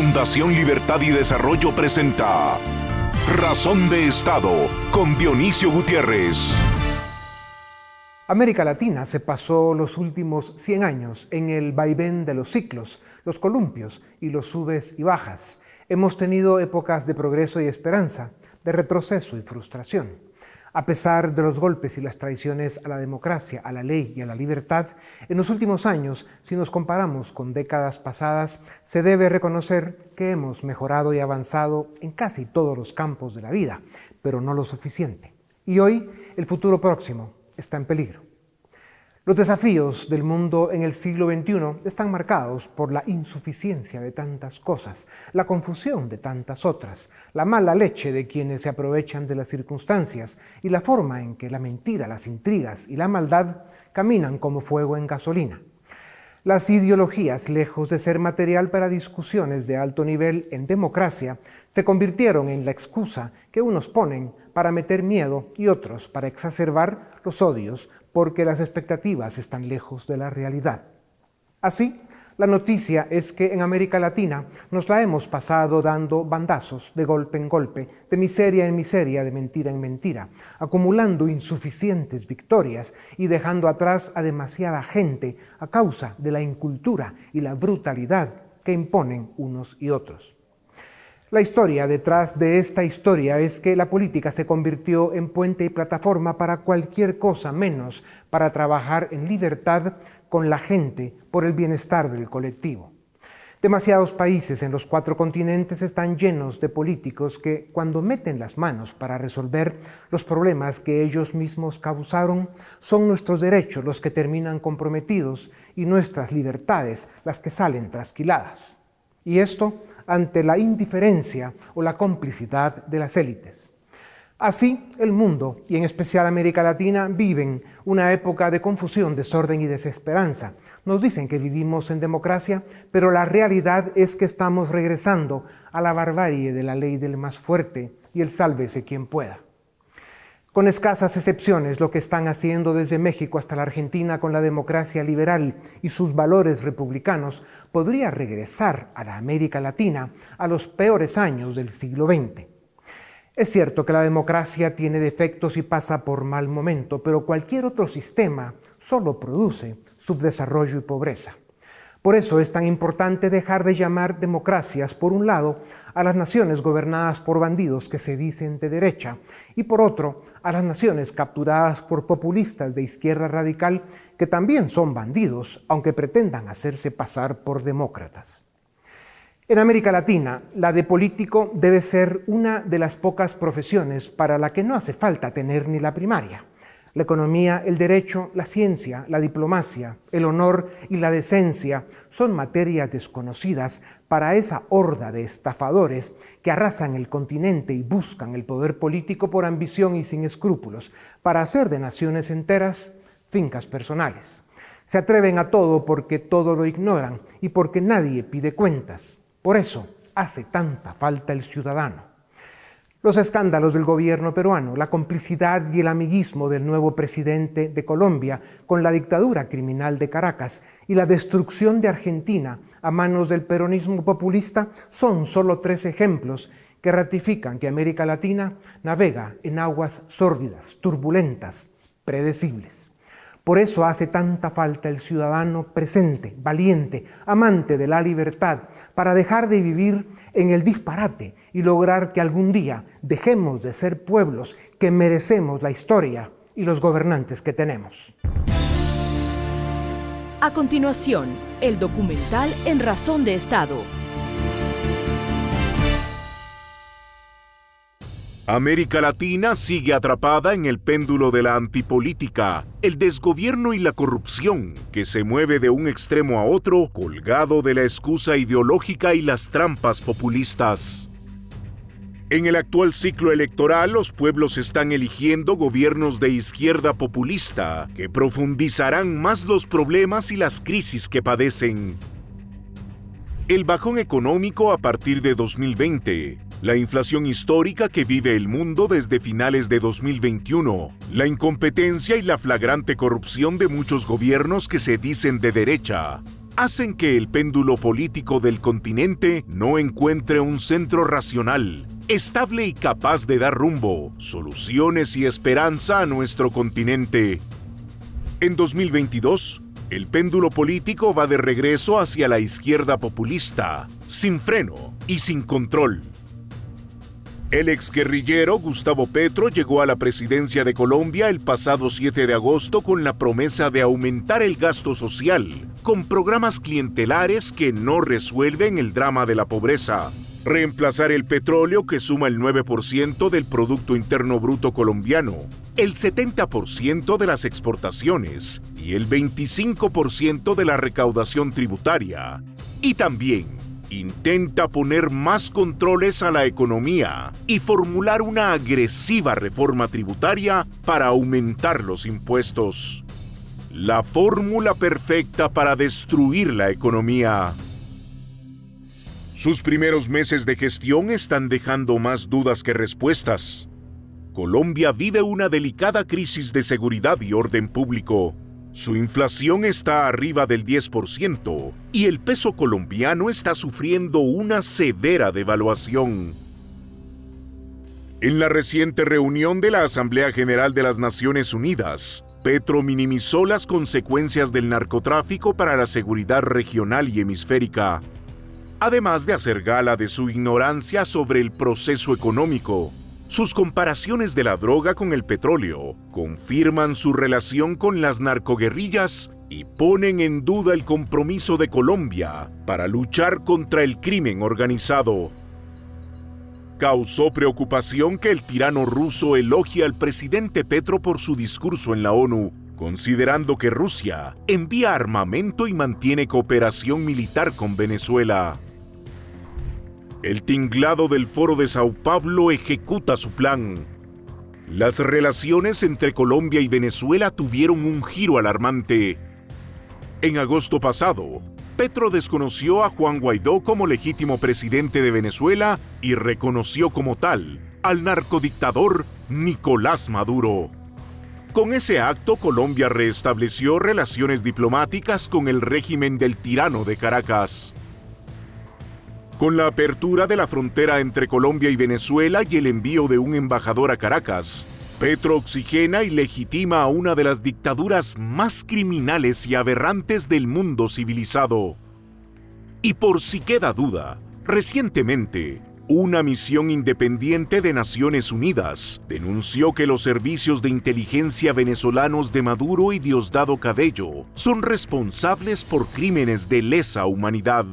Fundación Libertad y Desarrollo presenta Razón de Estado con Dionisio Gutiérrez. América Latina se pasó los últimos 100 años en el vaivén de los ciclos, los columpios y los subes y bajas. Hemos tenido épocas de progreso y esperanza, de retroceso y frustración. A pesar de los golpes y las traiciones a la democracia, a la ley y a la libertad, en los últimos años, si nos comparamos con décadas pasadas, se debe reconocer que hemos mejorado y avanzado en casi todos los campos de la vida, pero no lo suficiente. Y hoy el futuro próximo está en peligro. Los desafíos del mundo en el siglo XXI están marcados por la insuficiencia de tantas cosas, la confusión de tantas otras, la mala leche de quienes se aprovechan de las circunstancias y la forma en que la mentira, las intrigas y la maldad caminan como fuego en gasolina. Las ideologías, lejos de ser material para discusiones de alto nivel en democracia, se convirtieron en la excusa que unos ponen para meter miedo y otros para exacerbar los odios porque las expectativas están lejos de la realidad. Así, la noticia es que en América Latina nos la hemos pasado dando bandazos de golpe en golpe, de miseria en miseria, de mentira en mentira, acumulando insuficientes victorias y dejando atrás a demasiada gente a causa de la incultura y la brutalidad que imponen unos y otros. La historia detrás de esta historia es que la política se convirtió en puente y plataforma para cualquier cosa menos para trabajar en libertad con la gente por el bienestar del colectivo. Demasiados países en los cuatro continentes están llenos de políticos que cuando meten las manos para resolver los problemas que ellos mismos causaron, son nuestros derechos los que terminan comprometidos y nuestras libertades las que salen trasquiladas. Y esto ante la indiferencia o la complicidad de las élites. Así, el mundo, y en especial América Latina, viven una época de confusión, desorden y desesperanza. Nos dicen que vivimos en democracia, pero la realidad es que estamos regresando a la barbarie de la ley del más fuerte y el sálvese quien pueda. Con escasas excepciones, lo que están haciendo desde México hasta la Argentina con la democracia liberal y sus valores republicanos podría regresar a la América Latina a los peores años del siglo XX. Es cierto que la democracia tiene defectos y pasa por mal momento, pero cualquier otro sistema solo produce subdesarrollo y pobreza. Por eso es tan importante dejar de llamar democracias, por un lado, a las naciones gobernadas por bandidos que se dicen de derecha y por otro, a las naciones capturadas por populistas de izquierda radical que también son bandidos, aunque pretendan hacerse pasar por demócratas. En América Latina, la de político debe ser una de las pocas profesiones para la que no hace falta tener ni la primaria. La economía, el derecho, la ciencia, la diplomacia, el honor y la decencia son materias desconocidas para esa horda de estafadores que arrasan el continente y buscan el poder político por ambición y sin escrúpulos, para hacer de naciones enteras fincas personales. Se atreven a todo porque todo lo ignoran y porque nadie pide cuentas. Por eso hace tanta falta el ciudadano. Los escándalos del gobierno peruano, la complicidad y el amiguismo del nuevo presidente de Colombia con la dictadura criminal de Caracas y la destrucción de Argentina a manos del peronismo populista son solo tres ejemplos que ratifican que América Latina navega en aguas sórdidas, turbulentas, predecibles. Por eso hace tanta falta el ciudadano presente, valiente, amante de la libertad, para dejar de vivir en el disparate y lograr que algún día dejemos de ser pueblos que merecemos la historia y los gobernantes que tenemos. A continuación, el documental En Razón de Estado América Latina sigue atrapada en el péndulo de la antipolítica, el desgobierno y la corrupción, que se mueve de un extremo a otro, colgado de la excusa ideológica y las trampas populistas. En el actual ciclo electoral, los pueblos están eligiendo gobiernos de izquierda populista que profundizarán más los problemas y las crisis que padecen. El bajón económico a partir de 2020 la inflación histórica que vive el mundo desde finales de 2021, la incompetencia y la flagrante corrupción de muchos gobiernos que se dicen de derecha, hacen que el péndulo político del continente no encuentre un centro racional, estable y capaz de dar rumbo, soluciones y esperanza a nuestro continente. En 2022, el péndulo político va de regreso hacia la izquierda populista, sin freno y sin control. El exguerrillero Gustavo Petro llegó a la presidencia de Colombia el pasado 7 de agosto con la promesa de aumentar el gasto social, con programas clientelares que no resuelven el drama de la pobreza, reemplazar el petróleo que suma el 9% del Producto Interno Bruto colombiano, el 70% de las exportaciones y el 25% de la recaudación tributaria. Y también intenta poner más controles a la economía y formular una agresiva reforma tributaria para aumentar los impuestos. La fórmula perfecta para destruir la economía. Sus primeros meses de gestión están dejando más dudas que respuestas. Colombia vive una delicada crisis de seguridad y orden público su inflación está arriba del 10% y el peso colombiano está sufriendo una severa devaluación. En la reciente reunión de la Asamblea General de las Naciones Unidas, Petro minimizó las consecuencias del narcotráfico para la seguridad regional y hemisférica, además de hacer gala de su ignorancia sobre el proceso económico sus comparaciones de la droga con el petróleo confirman su relación con las narcoguerrillas y ponen en duda el compromiso de Colombia para luchar contra el crimen organizado. Causó preocupación que el tirano ruso elogie al presidente Petro por su discurso en la ONU, considerando que Rusia envía armamento y mantiene cooperación militar con Venezuela. El tinglado del Foro de Sao Paulo ejecuta su plan. Las relaciones entre Colombia y Venezuela tuvieron un giro alarmante. En agosto pasado, Petro desconoció a Juan Guaidó como legítimo presidente de Venezuela y reconoció como tal al narcodictador Nicolás Maduro. Con ese acto, Colombia restableció relaciones diplomáticas con el régimen del tirano de Caracas. Con la apertura de la frontera entre Colombia y Venezuela y el envío de un embajador a Caracas, Petro oxigena y legitima a una de las dictaduras más criminales y aberrantes del mundo civilizado. Y por si queda duda, recientemente, una misión independiente de Naciones Unidas denunció que los servicios de inteligencia venezolanos de Maduro y Diosdado Cabello son responsables por crímenes de lesa humanidad.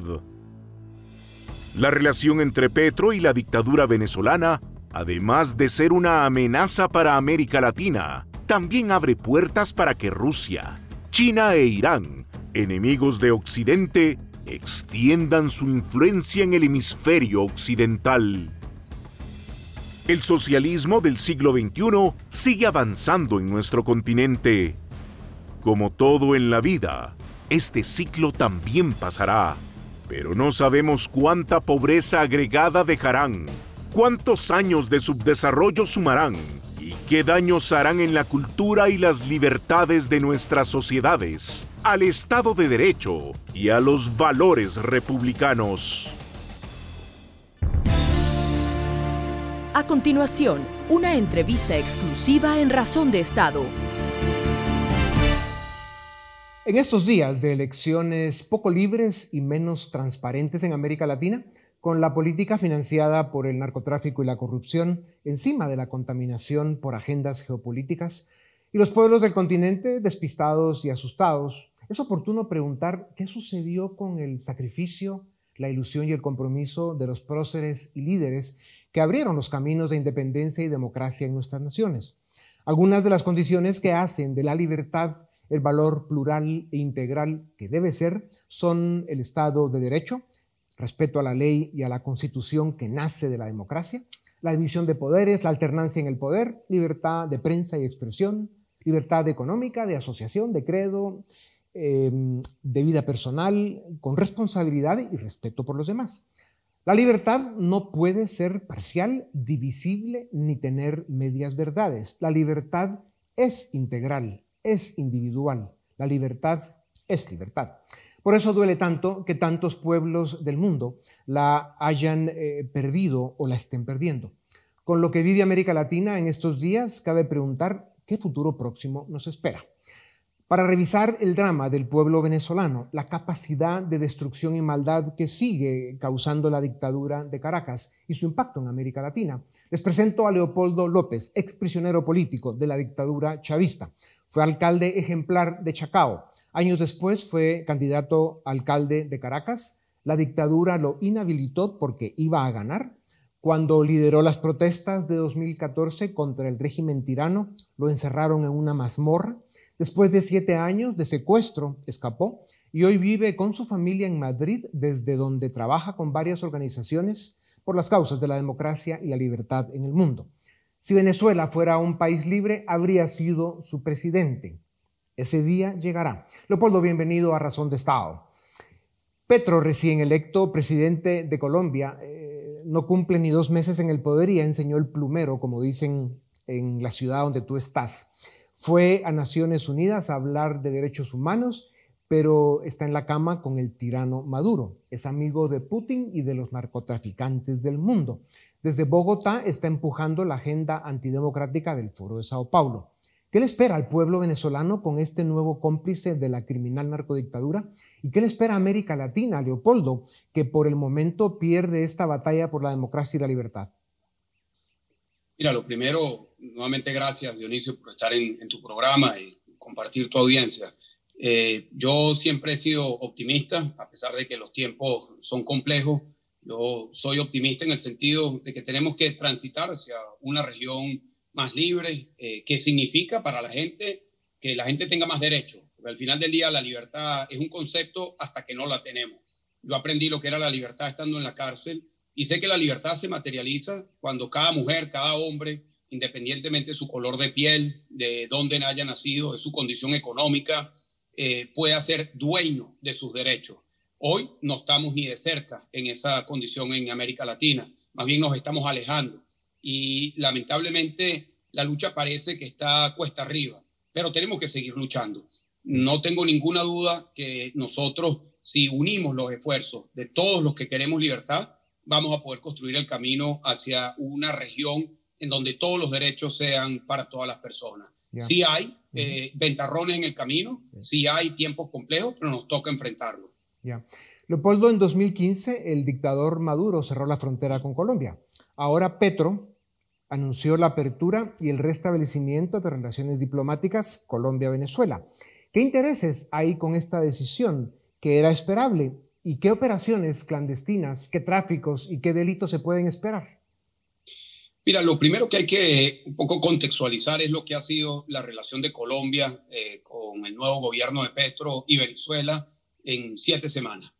La relación entre Petro y la dictadura venezolana, además de ser una amenaza para América Latina, también abre puertas para que Rusia, China e Irán, enemigos de Occidente, extiendan su influencia en el hemisferio occidental. El socialismo del siglo XXI sigue avanzando en nuestro continente. Como todo en la vida, este ciclo también pasará pero no sabemos cuánta pobreza agregada dejarán, cuántos años de subdesarrollo sumarán y qué daños harán en la cultura y las libertades de nuestras sociedades, al Estado de Derecho y a los valores republicanos. A continuación, una entrevista exclusiva en Razón de Estado en estos días de elecciones poco libres y menos transparentes en América Latina, con la política financiada por el narcotráfico y la corrupción encima de la contaminación por agendas geopolíticas, y los pueblos del continente despistados y asustados, es oportuno preguntar qué sucedió con el sacrificio, la ilusión y el compromiso de los próceres y líderes que abrieron los caminos de independencia y democracia en nuestras naciones. Algunas de las condiciones que hacen de la libertad el valor plural e integral que debe ser son el Estado de Derecho, respeto a la ley y a la constitución que nace de la democracia, la división de poderes, la alternancia en el poder, libertad de prensa y expresión, libertad económica, de asociación, de credo, em, de vida personal, con responsabilidad y respeto por los demás. La libertad no puede ser parcial, divisible, ni tener medias verdades. La libertad es integral, es individual. La libertad es libertad. Por eso duele tanto que tantos pueblos del mundo la hayan eh, perdido o la estén perdiendo. Con lo que vive América Latina en estos días, cabe preguntar qué futuro próximo nos espera para revisar el drama del pueblo venezolano, la capacidad de destrucción y maldad que sigue causando la dictadura de Caracas y su impacto en América Latina. Les presento a Leopoldo López, exprisionero político de la dictadura chavista. Fue alcalde ejemplar de Chacao. Años después fue candidato alcalde de Caracas. La dictadura lo inhabilitó porque iba a ganar. Cuando lideró las protestas de 2014 contra el régimen tirano, lo encerraron en una mazmorra Después de siete años de secuestro, escapó y hoy vive con su familia en Madrid, desde donde trabaja con varias organizaciones por las causas de la democracia y la libertad en el mundo. Si Venezuela fuera un país libre, habría sido su presidente. Ese día llegará. Leopoldo, bienvenido a Razón de Estado. Petro, recién electo presidente de Colombia, eh, no cumple ni dos meses en el poder y enseñó el plumero, como dicen en la ciudad donde tú estás. Fue a Naciones Unidas a hablar de derechos humanos, pero está en la cama con el tirano Maduro. Es amigo de Putin y de los narcotraficantes del mundo. Desde Bogotá está empujando la agenda antidemocrática del Foro de Sao Paulo. ¿Qué le espera al pueblo venezolano con este nuevo cómplice de la criminal narcodictadura? ¿Y qué le espera a América Latina, Leopoldo, que por el momento pierde esta batalla por la democracia y la libertad? Mira, lo primero, nuevamente gracias Dionisio por estar en, tu programa y compartir tu audiencia. Eh, yo siempre he sido optimista, a pesar de que los tiempos son complejos. Yo soy optimista en el sentido de que tenemos que transitar hacia una región más libre, eh, que significa para la gente que la gente tenga más derechos. Porque al final del día la libertad es un concepto hasta que no la tenemos. Yo aprendí lo que era la libertad estando en la cárcel y sé que la libertad se materializa cuando cada mujer, cada hombre, independientemente de su color de piel, de dónde haya nacido, de su condición económica, eh, pueda ser dueño de sus derechos. Hoy no estamos ni de cerca en esa condición en América Latina, más bien nos estamos alejando y lamentablemente la lucha parece que está cuesta arriba, pero tenemos que seguir luchando. No tengo ninguna duda que nosotros, si unimos los esfuerzos de todos los que queremos libertad, vamos a poder construir el camino hacia una región en donde todos los derechos sean para todas las personas. Sí hay eh, ventarrones en el camino, sí. hay tiempos complejos, pero nos toca enfrentarlo. Ya. Leopoldo, en 2015 el dictador Maduro cerró la frontera con Colombia. Ahora Petro anunció la apertura y el restablecimiento de relaciones diplomáticas Colombia-Venezuela. ¿Qué intereses hay con esta decisión que era esperable ¿Y qué operaciones clandestinas, qué tráficos y qué delitos se pueden esperar? Mira, lo primero que hay que un poco contextualizar es lo que ha sido la relación de Colombia eh, con el nuevo gobierno de Petro y Venezuela en siete semanas.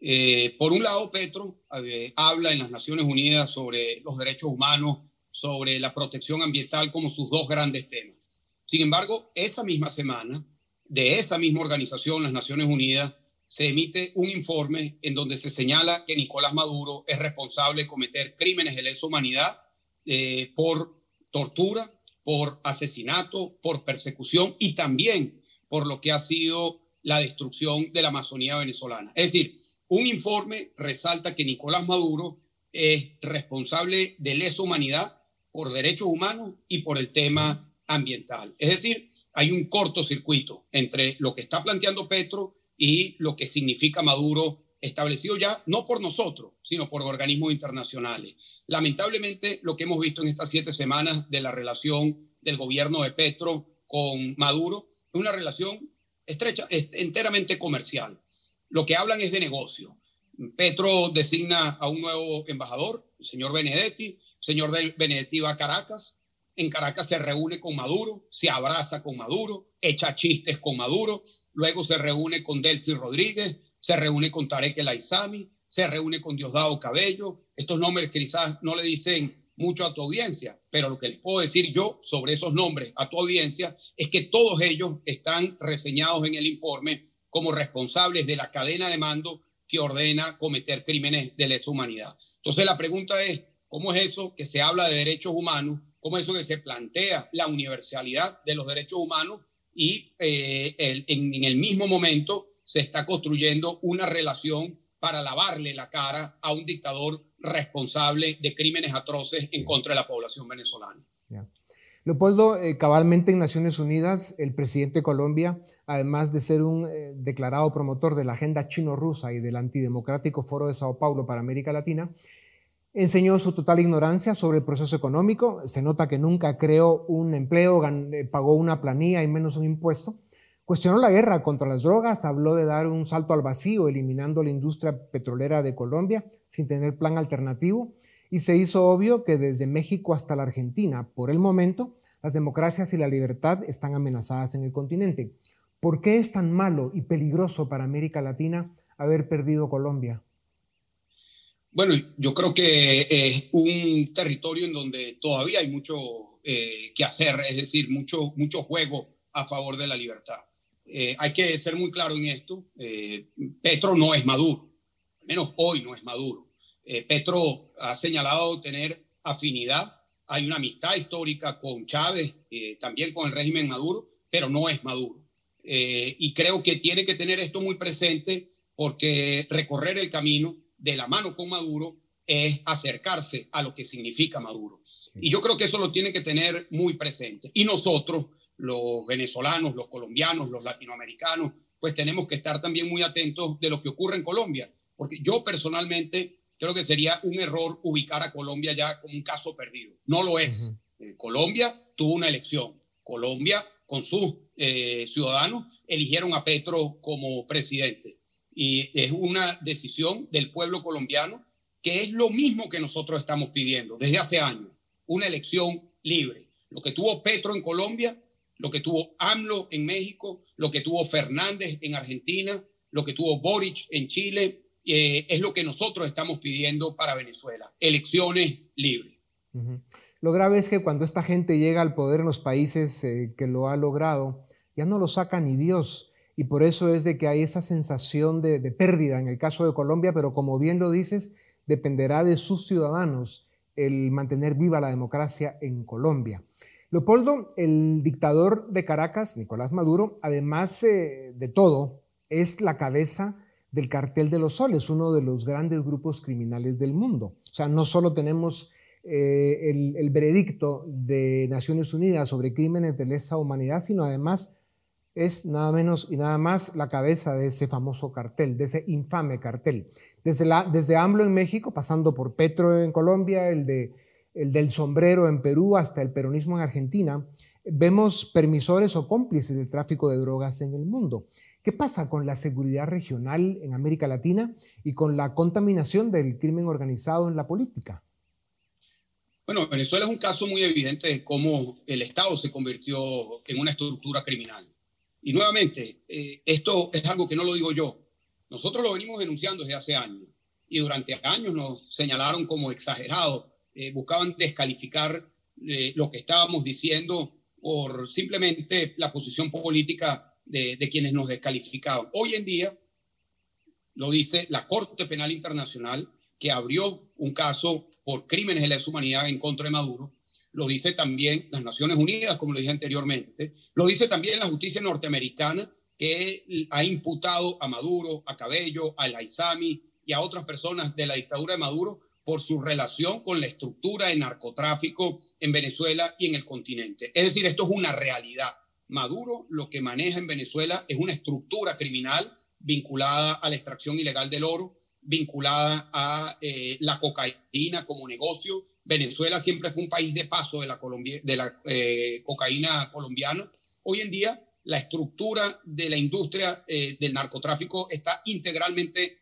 Eh, por un lado, Petro eh, habla en las Naciones Unidas sobre los derechos humanos, sobre la protección ambiental como sus dos grandes temas. Sin embargo, esa misma semana, de esa misma organización, las Naciones Unidas, se emite un informe en donde se señala que Nicolás Maduro es responsable de cometer crímenes de lesa humanidad eh, por tortura, por asesinato, por persecución y también por lo que ha sido la destrucción de la Amazonía venezolana. Es decir, un informe resalta que Nicolás Maduro es responsable de lesa humanidad por derechos humanos y por el tema ambiental. Es decir, hay un cortocircuito entre lo que está planteando Petro y lo que significa Maduro establecido ya no por nosotros, sino por organismos internacionales. Lamentablemente, lo que hemos visto en estas siete semanas de la relación del gobierno de Petro con Maduro es una relación estrecha, enteramente comercial. Lo que hablan es de negocio. Petro designa a un nuevo embajador, el señor Benedetti. El señor Benedetti va a Caracas. En Caracas se reúne con Maduro, se abraza con Maduro, echa chistes con Maduro luego se reúne con Delcy Rodríguez, se reúne con Tarek El Aizami, se reúne con Diosdado Cabello. Estos nombres quizás no le dicen mucho a tu audiencia, pero lo que les puedo decir yo sobre esos nombres a tu audiencia es que todos ellos están reseñados en el informe como responsables de la cadena de mando que ordena cometer crímenes de lesa humanidad. Entonces la pregunta es, ¿cómo es eso que se habla de derechos humanos? ¿Cómo es eso que se plantea la universalidad de los derechos humanos y eh, en, el mismo momento se está construyendo una relación para lavarle la cara a un dictador responsable de crímenes atroces en contra de la población venezolana. Leopoldo, eh, cabalmente en Naciones Unidas, el presidente de Colombia, además de ser un eh, declarado promotor de la agenda chino-rusa y del antidemocrático Foro de Sao Paulo para América Latina, enseñó su total ignorancia sobre el proceso económico. Se nota que nunca creó un empleo, eh, pagó una planilla y menos un impuesto. Cuestionó la guerra contra las drogas, habló de dar un salto al vacío, eliminando la industria petrolera de Colombia sin tener plan alternativo y se hizo obvio que desde México hasta la Argentina, por el momento, las democracias y la libertad están amenazadas en el continente. ¿Por qué es tan malo y peligroso para América Latina haber perdido Colombia? Bueno, yo creo que es un territorio en donde todavía hay mucho eh, que hacer, es decir, mucho, mucho juego a favor de la libertad. Eh, hay que ser muy claro en esto. Eh, Petro no es Maduro, al menos hoy no es Maduro. Eh, Petro ha señalado tener afinidad, hay una amistad histórica con Chávez, también con el régimen Maduro, pero no es Maduro. Y creo que tiene que tener esto muy presente porque recorrer el camino de la mano con Maduro es acercarse a lo que significa Maduro. Y yo creo que eso lo tiene que tener muy presente. Y nosotros, los venezolanos, los colombianos, los latinoamericanos, pues tenemos que estar también muy atentos de lo que ocurre en Colombia. Porque yo personalmente creo que sería un error ubicar a Colombia ya como un caso perdido. No lo es. Eh, Colombia tuvo una elección. Colombia, con sus eh, ciudadanos, eligieron a Petro como presidente. Y es una decisión del pueblo colombiano que es lo mismo que nosotros estamos pidiendo desde hace años. Una elección libre. Lo que tuvo Petro en Colombia, lo que tuvo AMLO en México, lo que tuvo Fernández en Argentina, lo que tuvo Boric en Chile, eh, es lo que nosotros estamos pidiendo para Venezuela, elecciones libres. Lo grave es que cuando esta gente llega al poder en los países eh, que lo ha logrado, ya no lo saca ni Dios. Y por eso es de que hay esa sensación de, pérdida en el caso de Colombia, pero como bien lo dices, dependerá de sus ciudadanos el mantener viva la democracia en Colombia. Leopoldo, el dictador de Caracas, Nicolás Maduro, además eh, de todo, es la cabeza del cartel de los soles, uno de los grandes grupos criminales del mundo. O sea, no solo tenemos eh, el, veredicto de Naciones Unidas sobre crímenes de lesa humanidad, sino además es nada menos y nada más la cabeza de ese famoso cartel, de ese infame cartel. Desde, la, desde AMLO en México, pasando por Petro en Colombia, el, de, el del sombrero en Perú, hasta el peronismo en Argentina, vemos permisores o cómplices del tráfico de drogas en el mundo. ¿Qué pasa con la seguridad regional en América Latina y con la contaminación del crimen organizado en la política? Bueno, Venezuela es un caso muy evidente de cómo el Estado se convirtió en una estructura criminal. Y nuevamente, eh, esto es algo que no lo digo yo. Nosotros lo venimos denunciando desde hace años y durante años nos señalaron como exagerados, eh, buscaban descalificar eh, lo que estábamos diciendo por simplemente la posición política de, quienes nos descalificaban. Hoy en día, lo dice la Corte Penal Internacional, que abrió un caso por crímenes de lesa humanidad en contra de Maduro, lo dice también las Naciones Unidas, como lo dije anteriormente, lo dice también la justicia norteamericana, que ha imputado a Maduro, a Cabello, a Laizami y a otras personas de la dictadura de Maduro por su relación con la estructura de narcotráfico en Venezuela y en el continente. Es decir, esto es una realidad. Maduro lo que maneja en Venezuela es una estructura criminal vinculada a la extracción ilegal del oro, vinculada a eh, la cocaína como negocio. Venezuela siempre fue un país de paso de la, de la eh, cocaína colombiana. Hoy en día la estructura de la industria eh, del narcotráfico está integralmente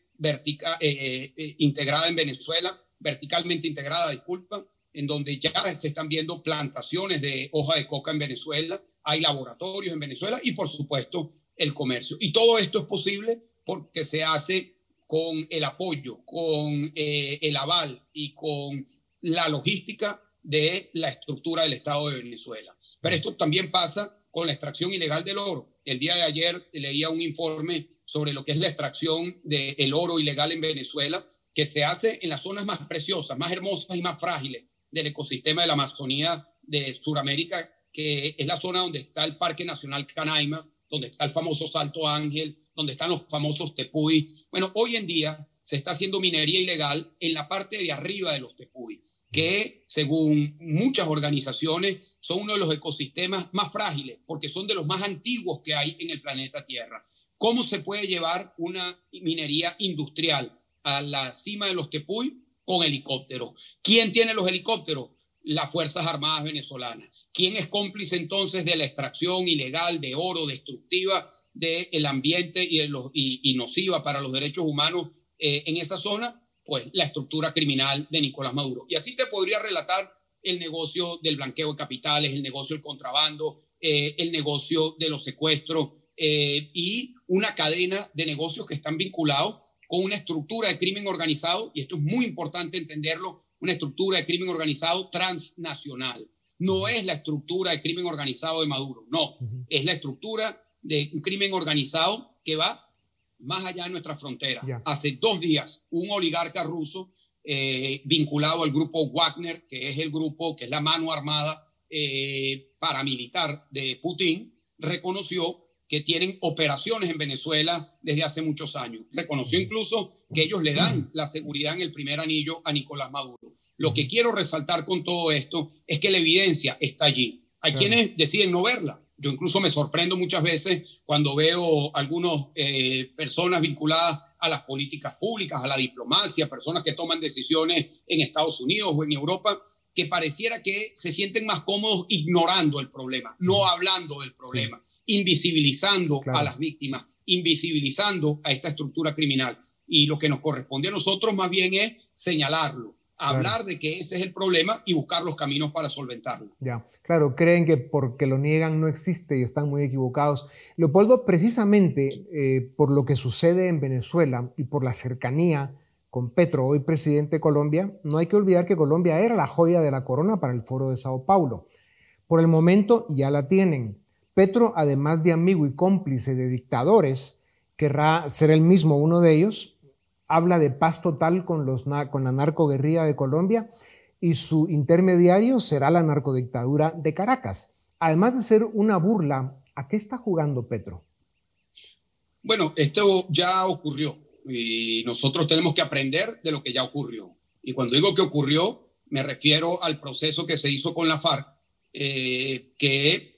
integrada en Venezuela, verticalmente integrada, disculpa, en donde ya se están viendo plantaciones de hoja de coca en Venezuela, hay laboratorios en Venezuela y por supuesto el comercio. Y todo esto es posible porque se hace con el apoyo, con eh, el aval y con la logística de la estructura del Estado de Venezuela. Pero esto también pasa con la extracción ilegal del oro. El día de ayer leía un informe sobre lo que es la extracción del oro ilegal en Venezuela, que se hace en las zonas más preciosas, más hermosas y más frágiles del ecosistema de la Amazonía de Sudamérica, que es la zona donde está el Parque Nacional Canaima, donde está el famoso Salto Ángel, donde están los famosos tepuy. Bueno, hoy en día se está haciendo minería ilegal en la parte de arriba de los tepuy, que según muchas organizaciones son uno de los ecosistemas más frágiles, porque son de los más antiguos que hay en el planeta Tierra. ¿Cómo se puede llevar una minería industrial a la cima de los tepuy? Con helicópteros. ¿Quién tiene los helicópteros? las Fuerzas Armadas venezolanas. ¿Quién es cómplice entonces de la extracción ilegal de oro, destructiva del ambiente y, y, nociva para los derechos humanos eh, en esa zona? Pues la estructura criminal de Nicolás Maduro. Y así te podría relatar el negocio del blanqueo de capitales, el negocio del contrabando, eh, el negocio de los secuestros eh, y una cadena de negocios que están vinculados con una estructura de crimen organizado, y esto es muy importante entenderlo, una estructura de crimen organizado transnacional. No es la estructura de crimen organizado de Maduro, no, es la estructura de un crimen organizado que va más allá de nuestra frontera. Hace dos días, un oligarca ruso eh, vinculado al grupo Wagner, que es el grupo, que es la mano armada eh, paramilitar de Putin, reconoció que tienen operaciones en Venezuela desde hace muchos años. Reconoció incluso que ellos le dan la seguridad en el primer anillo a Nicolás Maduro. Lo que quiero resaltar con todo esto es que la evidencia está allí. Hay quienes deciden no verla. Yo incluso me sorprendo muchas veces cuando veo algunas eh, personas vinculadas a las políticas públicas, a la diplomacia, personas que toman decisiones en Estados Unidos o en Europa, que pareciera que se sienten más cómodos ignorando el problema, no hablando del problema invisibilizando a las víctimas, invisibilizando a esta estructura criminal. Y lo que nos corresponde a nosotros más bien es señalarlo, hablar de que ese es el problema y buscar los caminos para solventarlo. Ya, claro, creen que porque lo niegan no existe y están muy equivocados. Leopoldo, precisamente eh, por lo que sucede en Venezuela y por la cercanía con Petro, hoy presidente de Colombia, no hay que olvidar que Colombia era la joya de la corona para el foro de Sao Paulo. Por el momento ya la tienen. Petro, además de amigo y cómplice de dictadores, querrá ser el mismo uno de ellos, habla de paz total con, los, la narcoguerrilla de Colombia y su intermediario será la narcodictadura de Caracas. Además de ser una burla, ¿a qué está jugando Petro? Bueno, esto ya ocurrió y nosotros tenemos que aprender de lo que ya ocurrió. Y cuando digo que ocurrió, me refiero al proceso que se hizo con la FARC, eh, que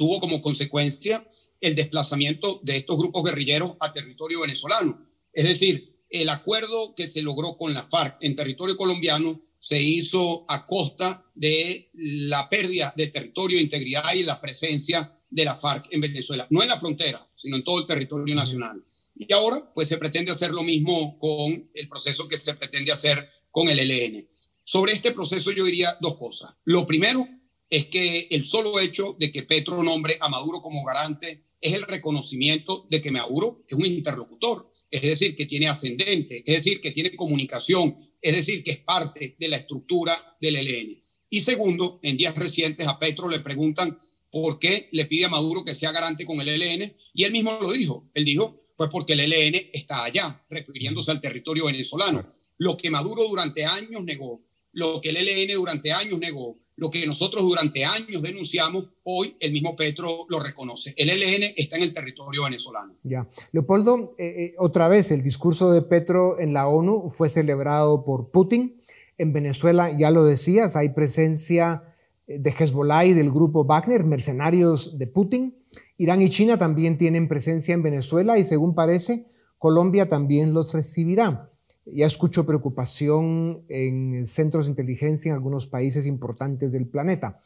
tuvo como consecuencia el desplazamiento de estos grupos guerrilleros a territorio venezolano. Es decir, el acuerdo que se logró con la FARC en territorio colombiano se hizo a costa de la pérdida de territorio, integridad y la presencia de la FARC en Venezuela, no en la frontera, sino en todo el territorio nacional. Y ahora, pues se pretende hacer lo mismo con el proceso que se pretende hacer con el ELN. Sobre este proceso yo diría dos cosas. Lo primero es que el solo hecho de que Petro nombre a Maduro como garante es el reconocimiento de que Maduro es un interlocutor, es decir, que tiene ascendente, es decir, que tiene comunicación, es decir, que es parte de la estructura del ELN. Y segundo, en días recientes a Petro le preguntan por qué le pide a Maduro que sea garante con el ELN y él mismo lo dijo. Él dijo, pues porque el ELN está allá, refiriéndose al territorio venezolano. Lo que Maduro durante años negó, lo que el ELN durante años negó, lo que nosotros durante años denunciamos, hoy el mismo Petro lo reconoce. El ELN está en el territorio venezolano. Ya. Leopoldo, eh, eh, otra vez, el discurso de Petro en la ONU fue celebrado por Putin. En Venezuela, ya lo decías, hay presencia eh, de Hezbollah y del grupo Wagner, mercenarios de Putin. Irán y China también tienen presencia en Venezuela y según parece, Colombia también los recibirá. Ya escucho preocupación en centros de inteligencia en algunos países importantes del planeta.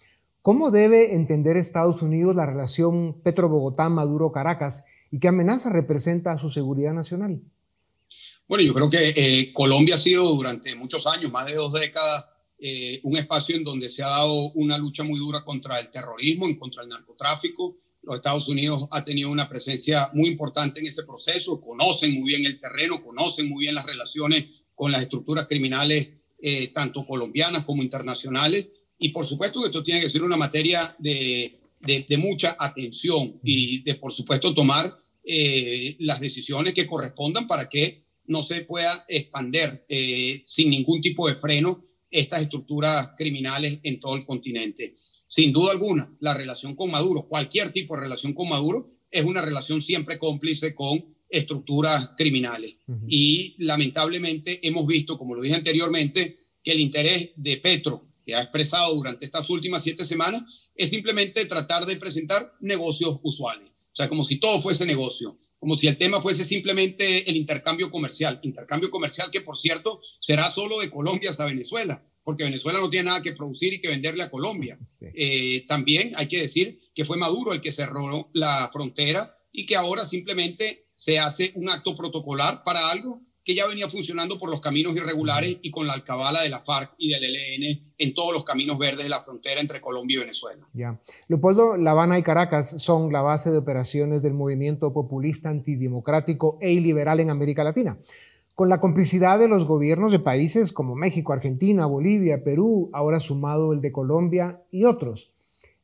¿Cómo debe entender Estados Unidos la relación Petro-Bogotá-Maduro-Caracas y qué amenaza representa a su seguridad nacional? Bueno, yo creo que eh, Colombia ha sido durante muchos años, más de dos décadas, eh, un espacio en donde se ha dado una lucha muy dura contra el terrorismo y contra el narcotráfico los Estados Unidos ha tenido una presencia muy importante en ese proceso, conocen muy bien el terreno, conocen muy bien las relaciones con las estructuras criminales, eh, tanto colombianas como internacionales. Y por supuesto que esto tiene que ser una materia de, de, mucha atención y de, por supuesto, tomar eh, las decisiones que correspondan para que no se pueda expander eh, sin ningún tipo de freno estas estructuras criminales en todo el continente. Sin duda alguna, la relación con Maduro, cualquier tipo de relación con Maduro, es una relación siempre cómplice con estructuras criminales. Y lamentablemente hemos visto, como lo dije anteriormente, que el interés de Petro, que ha expresado durante estas últimas siete semanas, es simplemente tratar de presentar negocios usuales. O sea, como si todo fuese negocio, como si el tema fuese simplemente el intercambio comercial. Intercambio comercial que, por cierto, será solo de Colombia hasta Venezuela, porque Venezuela no tiene nada que producir y que venderle a Colombia. Eh, también hay que decir que fue Maduro el que cerró la frontera y que ahora simplemente se hace un acto protocolar para algo que ya venía funcionando por los caminos irregulares y con la alcabala de la FARC y del ELN en todos los caminos verdes de la frontera entre Colombia y Venezuela. Ya. Leopoldo, La Habana y Caracas son la base de operaciones del movimiento populista antidemocrático e iliberal en América Latina. Con la complicidad de los gobiernos de países como México, Argentina, Bolivia, Perú, ahora sumado el de Colombia y otros.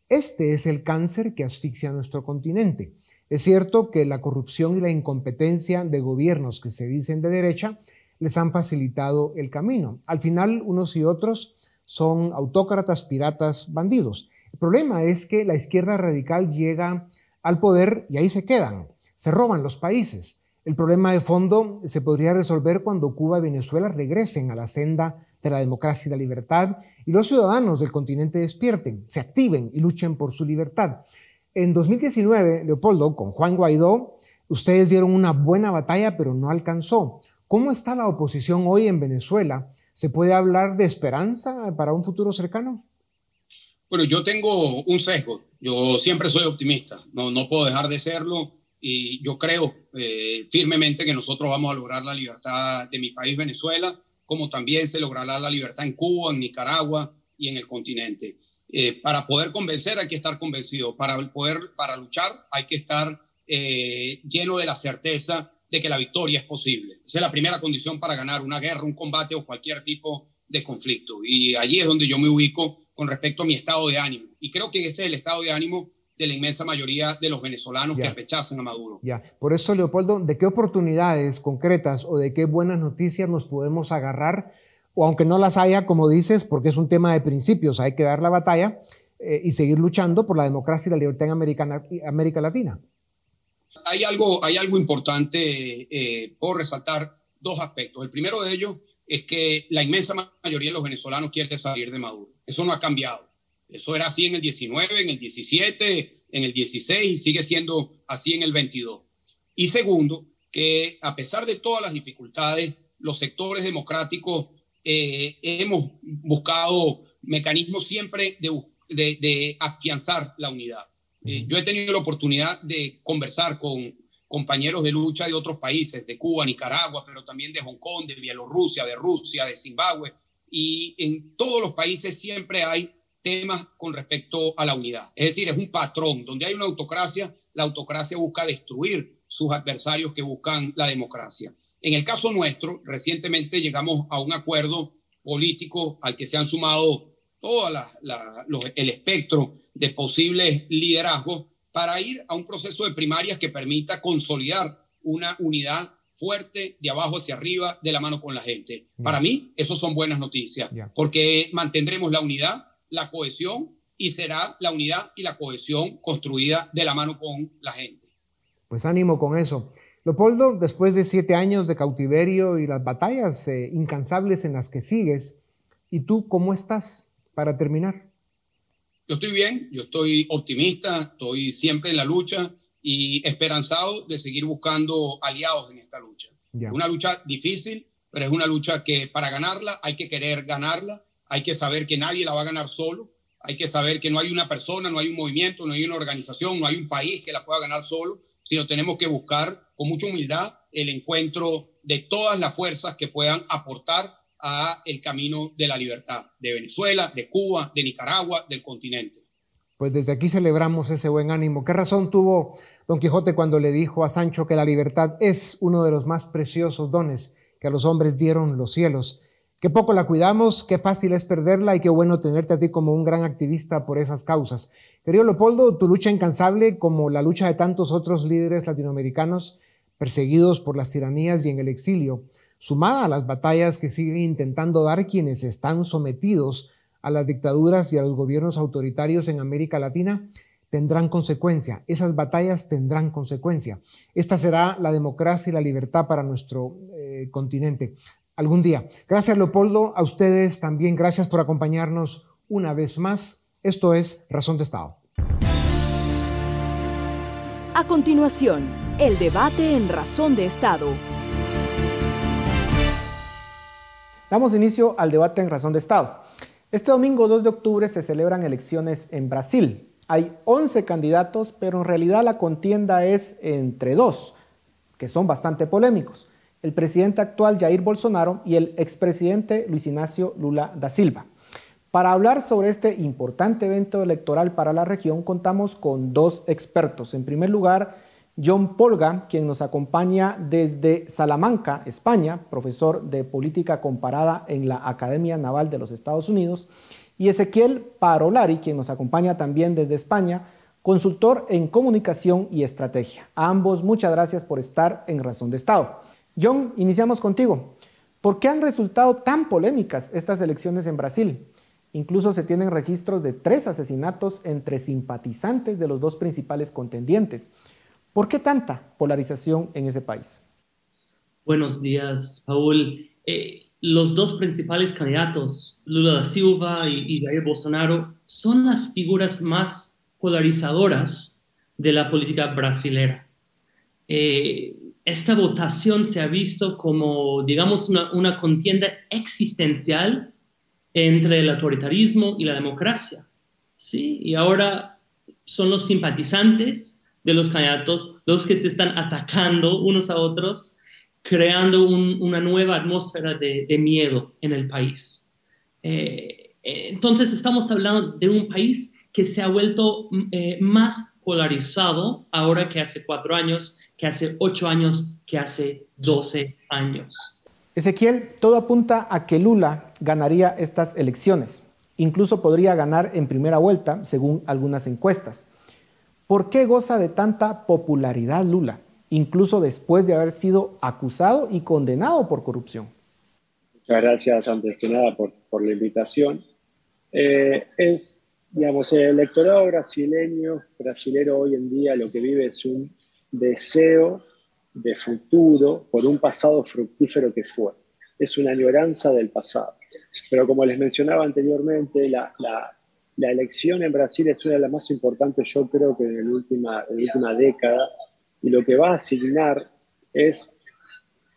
Este es el cáncer que asfixia nuestro continente. Es cierto que la corrupción y la incompetencia de gobiernos que se dicen de derecha les han facilitado el camino. Al final, unos y otros son autócratas, piratas, bandidos. El problema es que la izquierda radical llega al poder y ahí se quedan, se roban los países. El problema de fondo se podría resolver cuando Cuba y Venezuela regresen a la senda de la democracia y la libertad y los ciudadanos del continente despierten, se activen y luchen por su libertad. En 2019, Leopoldo, con Juan Guaidó, ustedes dieron una buena batalla, pero no alcanzó. ¿Cómo está la oposición hoy en Venezuela? ¿Se puede hablar de esperanza para un futuro cercano? Bueno, yo tengo un sesgo. Yo siempre soy optimista. No, no puedo dejar de serlo. Y yo creo eh, firmemente que nosotros vamos a lograr la libertad de mi país, Venezuela, como también se logrará la libertad en Cuba, en Nicaragua y en el continente. Eh, para poder convencer hay que estar convencido, para poder, para luchar hay que estar eh, lleno de la certeza de que la victoria es posible. Esa es la primera condición para ganar una guerra, un combate o cualquier tipo de conflicto. Y allí es donde yo me ubico con respecto a mi estado de ánimo. Y creo que ese es el estado de ánimo de la inmensa mayoría de los venezolanos que rechazan a Maduro. Ya, por eso, Leopoldo, ¿de qué oportunidades concretas o de qué buenas noticias nos podemos agarrar o aunque no las haya, como dices, porque es un tema de principios, hay que dar la batalla eh, y seguir luchando por la democracia y la libertad en América Latina. Hay algo, hay algo importante eh, por resaltar, dos aspectos. El primero de ellos es que la inmensa mayoría de los venezolanos quiere salir de Maduro. Eso no ha cambiado. Eso era así en el 19, en el 17, en el 16 y sigue siendo así en el 22. Y segundo, que a pesar de todas las dificultades, los sectores democráticos eh, hemos buscado mecanismos siempre de, afianzar la unidad. Eh, yo he tenido la oportunidad de conversar con compañeros de lucha de otros países, de Cuba, Nicaragua, pero también de Hong Kong, de Bielorrusia, de Rusia, de Zimbabue, y en todos los países siempre hay temas con respecto a la unidad. Es decir, es un patrón. Donde hay una autocracia, la autocracia busca destruir sus adversarios que buscan la democracia. En el caso nuestro, recientemente llegamos a un acuerdo político al que se han sumado todo el espectro de posibles liderazgos para ir a un proceso de primarias que permita consolidar una unidad fuerte de abajo hacia arriba, de la mano con la gente. Para mí, eso son buenas noticias, porque mantendremos la unidad, la cohesión y será la unidad y la cohesión construida de la mano con la gente. Pues ánimo con eso. Leopoldo, después de siete años de cautiverio y las batallas eh, incansables en las que sigues, ¿y tú cómo estás para terminar? Yo estoy bien, yo estoy optimista, estoy siempre en la lucha y esperanzado de seguir buscando aliados en esta lucha. Una lucha difícil, pero es una lucha que para ganarla hay que querer ganarla, hay que saber que nadie la va a ganar solo, hay que saber que no hay una persona, no hay un movimiento, no hay una organización, no hay un país que la pueda ganar solo, sino tenemos que buscar con mucha humildad el encuentro de todas las fuerzas que puedan aportar a el camino de la libertad de Venezuela, de Cuba, de Nicaragua, del continente. Pues desde aquí celebramos ese buen ánimo. ¿Qué razón tuvo Don Quijote cuando le dijo a Sancho que la libertad es uno de los más preciosos dones que a los hombres dieron los cielos? Qué poco la cuidamos, qué fácil es perderla y qué bueno tenerte a ti como un gran activista por esas causas. Querido Leopoldo, tu lucha incansable, como la lucha de tantos otros líderes latinoamericanos perseguidos por las tiranías y en el exilio, sumada a las batallas que siguen intentando dar quienes están sometidos a las dictaduras y a los gobiernos autoritarios en América Latina, tendrán consecuencia, esas batallas tendrán consecuencia. Esta será la democracia y la libertad para nuestro eh, continente algún día. Gracias Leopoldo, a ustedes también gracias por acompañarnos una vez más. Esto es Razón de Estado. A continuación, el debate en Razón de Estado. Damos inicio al debate en Razón de Estado. Este domingo 2 de octubre se celebran elecciones en Brasil. Hay 11 candidatos, pero en realidad la contienda es entre dos, que son bastante polémicos. El presidente actual Jair Bolsonaro y el expresidente Luis Ignacio Lula da Silva. Para hablar sobre este importante evento electoral para la región, contamos con dos expertos. En primer lugar, John Polga, quien nos acompaña desde Salamanca, España, profesor de política comparada en la Academia Naval de los Estados Unidos y Ezequiel Parolari, quien nos acompaña también desde España, consultor en comunicación y estrategia. A ambos muchas gracias por estar en Razón de Estado. John, iniciamos contigo. ¿Por qué han resultado tan polémicas estas elecciones en Brasil? Incluso se tienen registros de tres asesinatos entre simpatizantes de los dos principales contendientes. ¿Por qué tanta polarización en ese país? Buenos días, Paul. Eh, los dos principales candidatos, Lula da Silva y, Jair Bolsonaro, son las figuras más polarizadoras de la política brasilera. Eh, esta votación se ha visto como, digamos, una, una, contienda existencial entre el autoritarismo y la democracia. ¿sí? Y ahora son los simpatizantes de los candidatos los que se están atacando unos a otros creando una nueva atmósfera de, miedo en el país. Eh, entonces estamos hablando de un país que se ha vuelto eh, más polarizado ahora que hace cuatro años, que hace ocho años, que hace doce años. Ezequiel, todo apunta a que Lula ganaría estas elecciones. Incluso podría ganar en primera vuelta, según algunas encuestas. ¿Por qué goza de tanta popularidad Lula? incluso después de haber sido acusado y condenado por corrupción. Muchas gracias antes que nada por, por la invitación. Eh, es, digamos, el electorado brasileño, brasilero hoy en día lo que vive es un deseo de futuro por un pasado fructífero que fue. Es una añoranza del pasado. Pero como les mencionaba anteriormente, la, la, elección en Brasil es una de las más importantes, yo creo que en la última, última década, y lo que va a asignar es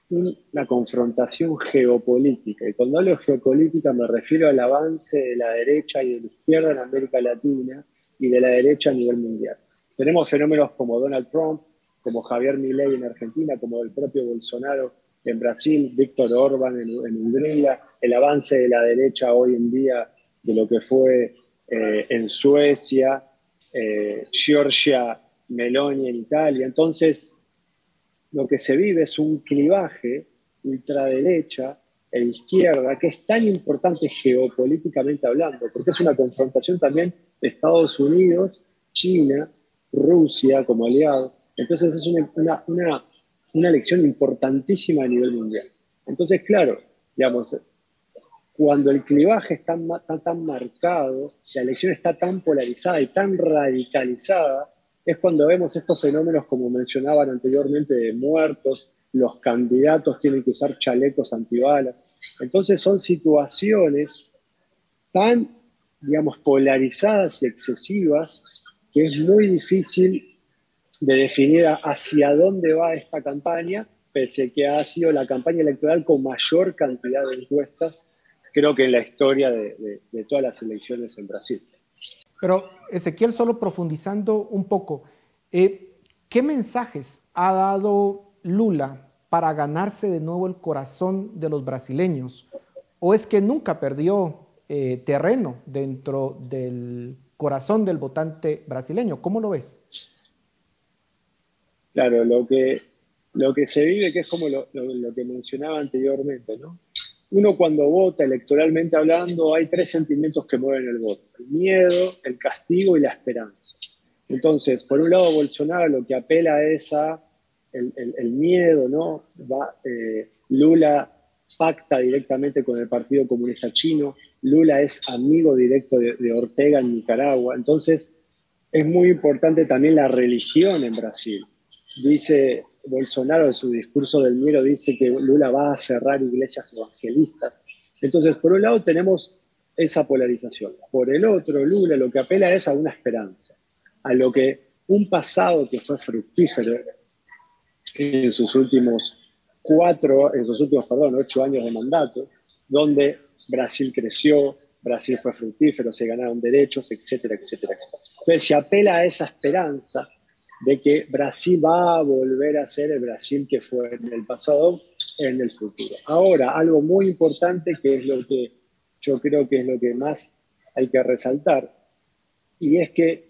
una confrontación geopolítica. Y cuando hablo geopolítica me refiero al avance de la derecha y de la izquierda en América Latina y de la derecha a nivel mundial. Tenemos fenómenos como Donald Trump, como Javier Milei en Argentina, como el propio Bolsonaro en Brasil, Víctor Orban en, Hungría, el avance de la derecha hoy en día de lo que fue eh, en Suecia, eh, Georgia Meloni en Italia. Entonces, lo que se vive es un clivaje ultraderecha e izquierda que es tan importante geopolíticamente hablando, porque es una confrontación también de Estados Unidos, China, Rusia como aliado. Entonces es una, una, una, elección importantísima a nivel mundial. Entonces, claro, digamos, cuando el clivaje está, está tan marcado, la elección está tan polarizada y tan radicalizada, es cuando vemos estos fenómenos, como mencionaban anteriormente, de muertos, los candidatos tienen que usar chalecos antibalas. Entonces son situaciones tan, digamos, polarizadas y excesivas que es muy difícil de definir hacia dónde va esta campaña, pese que ha sido la campaña electoral con mayor cantidad de encuestas, creo que en la historia de, de todas las elecciones en Brasil. Pero Ezequiel, solo profundizando un poco, eh, ¿qué mensajes ha dado Lula para ganarse de nuevo el corazón de los brasileños? ¿O es que nunca perdió eh, terreno dentro del corazón del votante brasileño? ¿Cómo lo ves? Claro, lo que, lo que se vive, que es como lo, que mencionaba anteriormente, ¿no? uno cuando vota electoralmente hablando, hay tres sentimientos que mueven el voto. El miedo, el castigo y la esperanza. Entonces, por un lado, Bolsonaro lo que apela es a el, miedo, ¿no? Eh, Lula pacta directamente con el Partido Comunista Chino, Lula es amigo directo de, Ortega en Nicaragua, entonces es muy importante también la religión en Brasil. Dice Bolsonaro en su discurso del miedo, dice que Lula va a cerrar iglesias evangelistas. Entonces, por un lado tenemos esa polarización. Por el otro, Lula lo que apela es a una esperanza, a lo que un pasado que fue fructífero en sus últimos cuatro, en sus últimos, perdón, ocho años de mandato, donde Brasil creció, Brasil fue fructífero, se ganaron derechos, etcétera, etcétera, etcétera. Entonces se apela a esa esperanza de que Brasil va a volver a ser el Brasil que fue en el pasado, en el futuro. Ahora, algo muy importante que es lo que yo creo que es lo que más hay que resaltar, y es que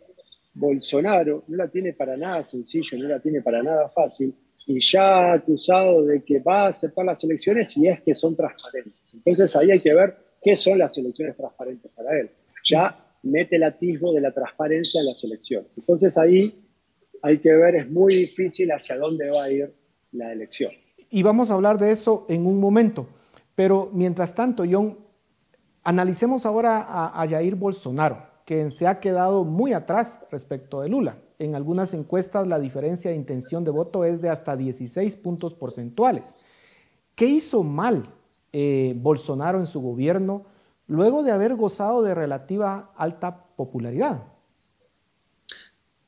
Bolsonaro no la tiene para nada sencillo, no la tiene para nada fácil, y ya ha acusado de que va a aceptar las elecciones y es que son transparentes. Entonces ahí hay que ver qué son las elecciones transparentes para él. Ya mete el atisbo de la transparencia en las elecciones. Entonces ahí hay que ver, es muy difícil hacia dónde va a ir la elección. Y vamos a hablar de eso en un momento. Pero mientras tanto, John, analicemos ahora a, Jair Bolsonaro que se ha quedado muy atrás respecto de Lula. En algunas encuestas la diferencia de intención de voto es de hasta 16 puntos porcentuales. ¿Qué hizo mal eh, Bolsonaro en su gobierno luego de haber gozado de relativa alta popularidad?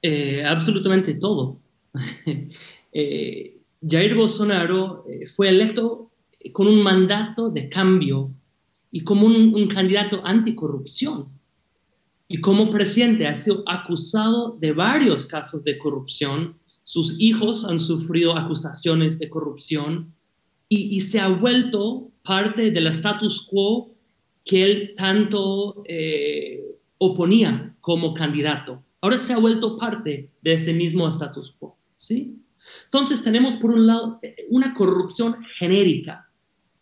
Eh, absolutamente todo. Eh, Jair Bolsonaro fue electo con un mandato de cambio y como un, un candidato anticorrupción y como presidente ha sido acusado de varios casos de corrupción. Sus hijos han sufrido acusaciones de corrupción y, se ha vuelto parte del status quo que él tanto eh, oponía como candidato. Ahora se ha vuelto parte de ese mismo status quo. ¿sí? Entonces tenemos por un lado una corrupción genérica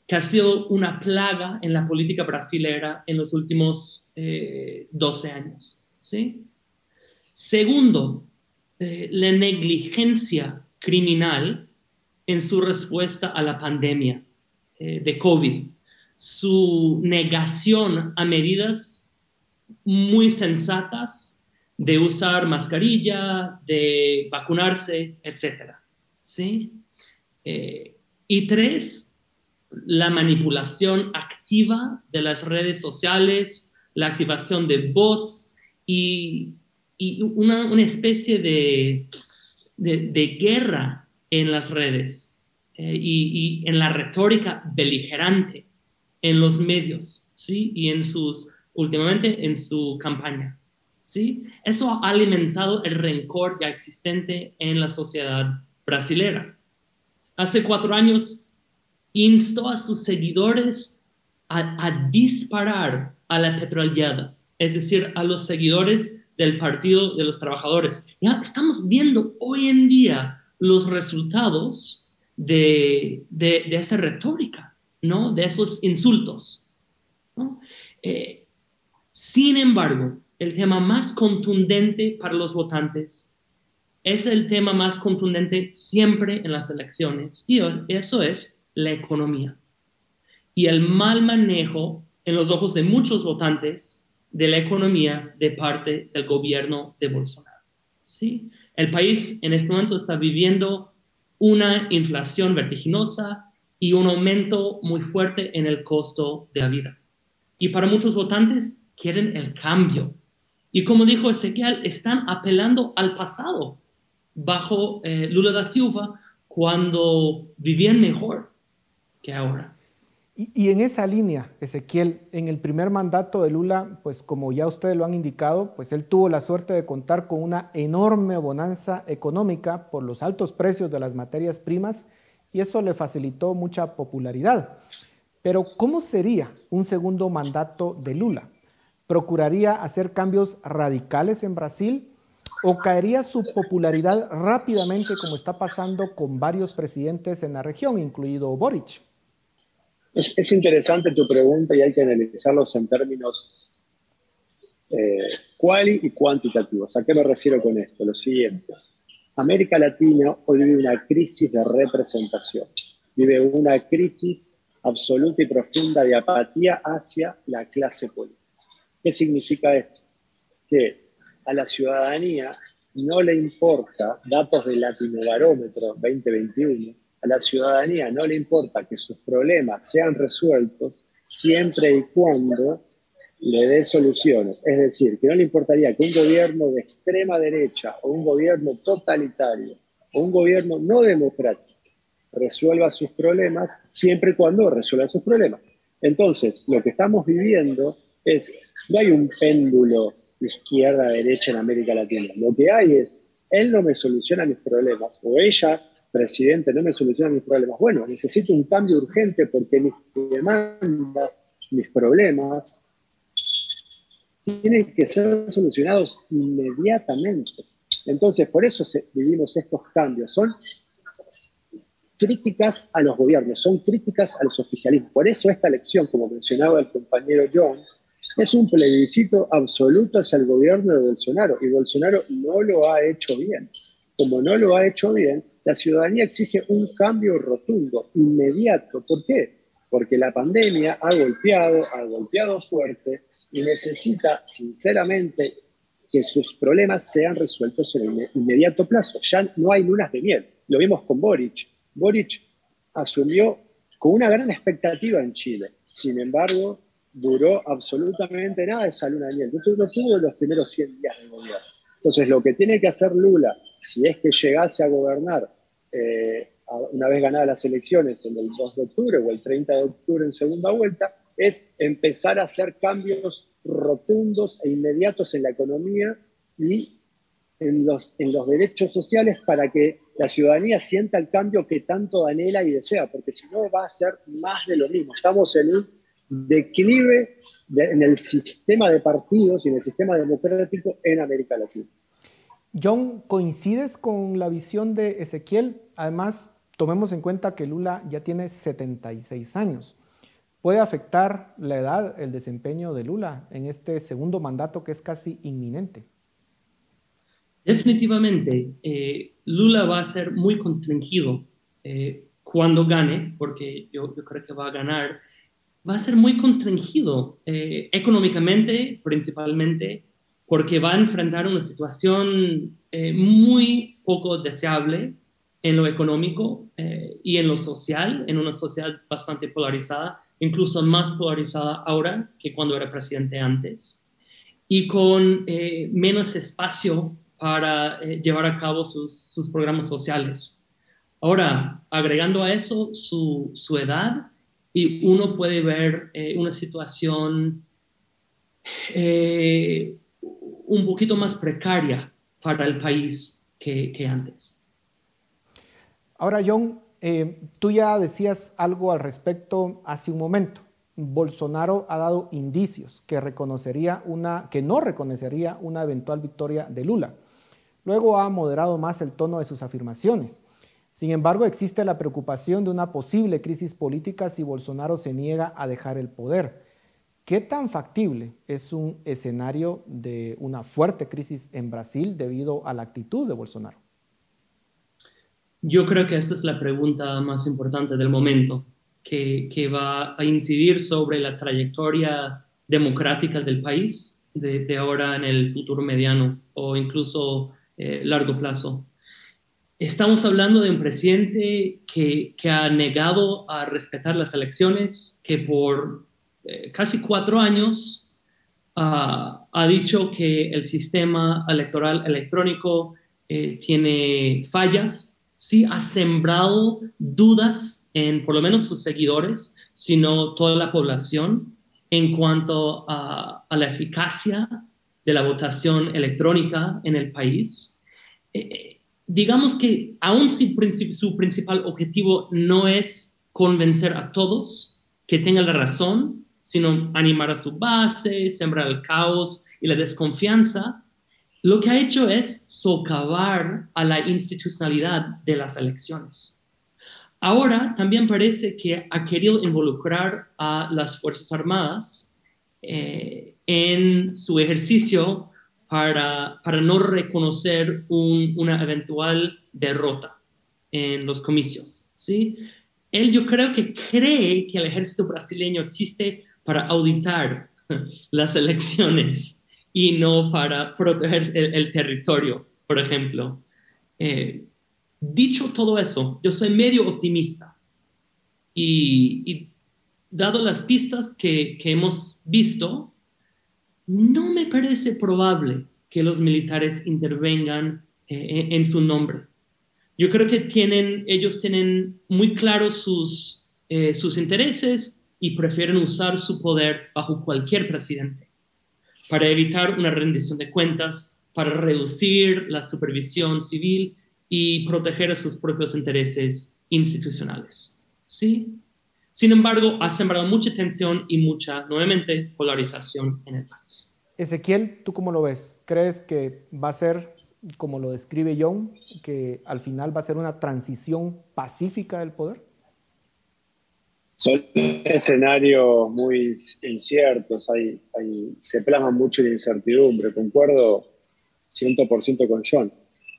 que ha sido una plaga en la política brasilera en los últimos 12 eh, años. ¿sí? Segundo, eh, la negligencia criminal en su respuesta a la pandemia eh, de COVID, su negación a medidas muy sensatas de usar mascarilla, de vacunarse, etc. ¿sí? y tres, la manipulación activa de las redes sociales, la activación de bots y, una, especie de, de, guerra en las redes eh, y, en la retórica beligerante en los medios, ¿sí? Y en sus, últimamente en su campaña, ¿sí? Eso ha alimentado el rencor ya existente en la sociedad brasilera. Hace cuatro años instó a sus seguidores a, disparar a la petrolera, es decir, a los seguidores del Partido de los Trabajadores. Ya estamos viendo hoy en día los resultados de, de, esa retórica, ¿no? de esos insultos. Eh, sin embargo, el tema más contundente para los votantes es el tema más contundente siempre en las elecciones y eso es la economía y el mal manejo en los ojos de muchos votantes de la economía de parte del gobierno de Bolsonaro. ¿sí? El país en este momento está viviendo una inflación vertiginosa y un aumento muy fuerte en el costo de la vida. Y para muchos votantes quieren el cambio. Y como dijo Ezequiel, están apelando al pasado bajo eh, Lula da Silva cuando vivían mejor que ahora. Y, en esa línea, Ezequiel, en el primer mandato de Lula, pues como ya ustedes lo han indicado, pues él tuvo la suerte de contar con una enorme bonanza económica por los altos precios de las materias primas y eso le facilitó mucha popularidad. Pero ¿cómo sería un segundo mandato de Lula? ¿Procuraría hacer cambios radicales en Brasil o caería su popularidad rápidamente como está pasando con varios presidentes en la región, incluido Boric? Es, interesante tu pregunta y hay que analizarlos en términos eh, cuali y cuantitativos. ¿A qué me refiero con esto? Lo siguiente. América Latina hoy vive una crisis de representación, vive una crisis absoluta y profunda de apatía hacia la clase política. ¿Qué significa esto? Que a la ciudadanía no le importa, datos del Latinobarómetro 2021, a la ciudadanía no le importa que sus problemas sean resueltos siempre y cuando le dé soluciones. Es decir, que no le importaría que un gobierno de extrema derecha o un gobierno totalitario o un gobierno no democrático resuelva sus problemas siempre y cuando resuelva sus problemas. Entonces, lo que estamos viviendo es, no hay un péndulo izquierda-derecha en América Latina. Lo que hay es, él no me soluciona mis problemas, o ella, presidente, no me soluciona mis problemas. Bueno, necesito un cambio urgente porque mis demandas, mis problemas, tienen que ser solucionados inmediatamente. Entonces, por eso vivimos estos cambios. Son críticas a los gobiernos, son críticas a los oficialismos. Por eso esta elección, como mencionaba el compañero John, es un plebiscito absoluto hacia el gobierno de Bolsonaro y Bolsonaro no lo ha hecho bien. Como no lo ha hecho bien, la ciudadanía exige un cambio rotundo, inmediato. ¿Por qué? Porque la pandemia ha golpeado, ha golpeado fuerte y necesita, sinceramente, que sus problemas sean resueltos en el inmediato plazo. Ya no hay lunas de miel. Lo vimos con Boric. Boric asumió con una gran expectativa en Chile. Sin embargo, duró absolutamente nada esa luna de miel. No tuvo los primeros 100 días de gobierno. Entonces, lo que tiene que hacer Lula, si es que llegase a gobernar eh, una vez ganadas las elecciones en el 2 de octubre o el 30 de octubre en segunda vuelta, es empezar a hacer cambios rotundos e inmediatos en la economía y en los, en los derechos sociales para que la ciudadanía sienta el cambio que tanto anhela y desea, porque si no va a ser más de lo mismo. Estamos en un declive en el sistema de partidos y en el sistema democrático en América Latina. John, ¿coincides con la visión de Ezequiel? Además, tomemos en cuenta que Lula ya tiene 76 años. ¿Puede afectar la edad, el desempeño de Lula en este segundo mandato que es casi inminente? Definitivamente, eh, Lula va a ser muy constringido eh, cuando gane, porque yo, yo creo que va a ganar va a ser muy constringido eh, económicamente, principalmente, porque va a enfrentar una situación eh, muy poco deseable en lo económico eh, y en lo social, en una sociedad bastante polarizada, incluso más polarizada ahora que cuando era presidente antes, y con menos espacio para llevar a cabo sus, sus, programas sociales. Ahora, agregando a eso su, su edad, y uno puede ver eh, una situación eh, un poquito más precaria para el país que, antes. Ahora, John, eh, tú ya decías algo al respecto hace un momento. Bolsonaro ha dado indicios que, reconocería una, que no reconocería una eventual victoria de Lula. Luego ha moderado más el tono de sus afirmaciones. Sin embargo, existe la preocupación de una posible crisis política si Bolsonaro se niega a dejar el poder. ¿Qué tan factible es un escenario de una fuerte crisis en Brasil debido a la actitud de Bolsonaro? Yo creo que esta es la pregunta más importante del momento, que, va a incidir sobre la trayectoria democrática del país de, ahora en el futuro mediano o incluso eh, largo plazo. Estamos hablando de un presidente que, ha negado a respetar las elecciones, que por eh, casi cuatro años ah, ha dicho que el sistema electoral electrónico eh, tiene fallas, sí ha sembrado dudas en por lo menos sus seguidores, sino toda la población en cuanto a, la eficacia de la votación electrónica en el país. Eh, digamos que aún si su principal objetivo no es convencer a todos que tengan la razón, sino animar a su base, sembrar el caos y la desconfianza, lo que ha hecho es socavar a la institucionalidad de las elecciones. Ahora también parece que ha querido involucrar a las Fuerzas Armadas eh, en su ejercicio para, para no reconocer una eventual derrota en los comicios. ¿sí? Él yo creo que cree que el ejército brasileño existe para auditar las elecciones y no para proteger el, territorio, por ejemplo. Eh, dicho todo eso, yo soy medio optimista y, dado las pistas que, hemos visto, no me parece probable que los militares intervengan eh, en su nombre. Yo creo que tienen, ellos tienen muy claros sus, eh, sus intereses y prefieren usar su poder bajo cualquier presidente para evitar una rendición de cuentas, para reducir la supervisión civil y proteger sus propios intereses institucionales. ¿Sí? Sin embargo, ha sembrado mucha tensión y mucha, nuevamente, polarización en el país. Ezequiel, ¿tú cómo lo ves? ¿Crees que va a ser, como lo describe John, que al final va a ser una transición pacífica del poder? Son escenarios muy inciertos, hay, se plasma mucho de incertidumbre, concuerdo 100% con John.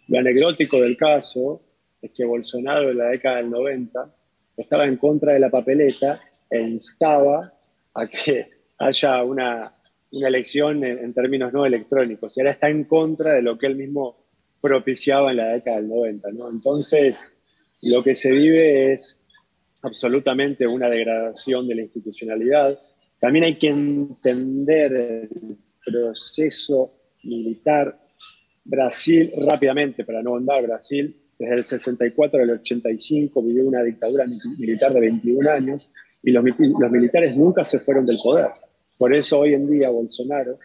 Lo anecdótico del caso es que Bolsonaro en la década del 90 estaba en contra de la papeleta e instaba a que haya una, una elección en, términos no electrónicos y ahora está en contra de lo que él mismo propiciaba en la década del 90. ¿no? Entonces, lo que se vive es absolutamente una degradación de la institucionalidad. También hay que entender el proceso militar. Brasil, rápidamente, para no andar, Brasil desde el 64 al 85 vivió una dictadura militar de 21 años y los, militares nunca se fueron del poder. Por eso hoy en día Bolsonaro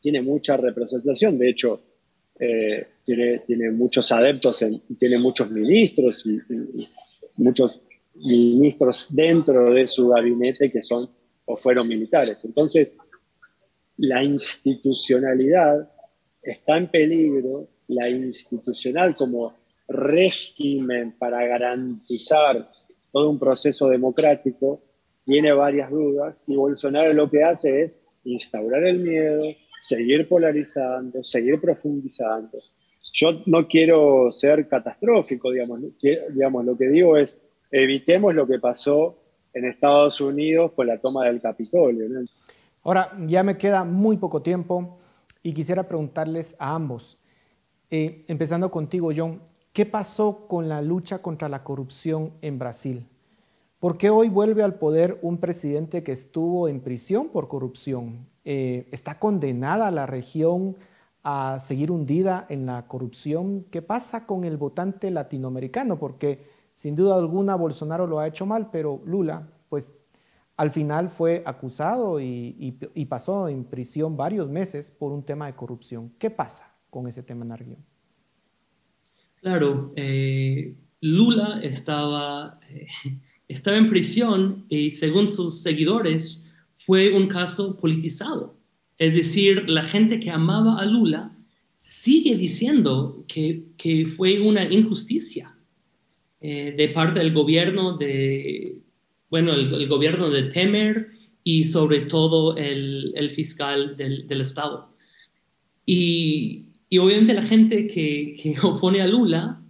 tiene mucha representación, de hecho, eh, tiene, tiene muchos adeptos, en, tiene muchos ministros y, muchos ministros dentro de su gabinete que son o fueron militares. Entonces, la institucionalidad está en peligro, la institucional como régimen para garantizar todo un proceso democrático tiene varias dudas y Bolsonaro lo que hace es instaurar el miedo, seguir polarizando, seguir profundizando. Yo no quiero ser catastrófico, digamos, digamos lo que digo es evitemos lo que pasó en Estados Unidos con la toma del Capitolio. Ahora, ya me queda muy poco tiempo y quisiera preguntarles a ambos, eh, empezando contigo, John, ¿qué pasó con la lucha contra la corrupción en Brasil? ¿Por qué hoy vuelve al poder un presidente que estuvo en prisión por corrupción? Eh, ¿Está condenada la región a seguir hundida en la corrupción? ¿Qué pasa con el votante latinoamericano? Porque sin duda alguna, Bolsonaro lo ha hecho mal, pero Lula, pues al final fue acusado y, pasó en prisión varios meses por un tema de corrupción. ¿Qué pasa con ese tema en Arguión? Claro, eh, Lula estaba, eh, estaba en prisión y según sus seguidores fue un caso politizado. Es decir, la gente que amaba a Lula sigue diciendo que, que fue una injusticia eh, de parte del gobierno de, bueno, el, gobierno de Temer y sobre todo el, el fiscal del, del, Estado. Y, y, obviamente la gente que, que, opone a Lula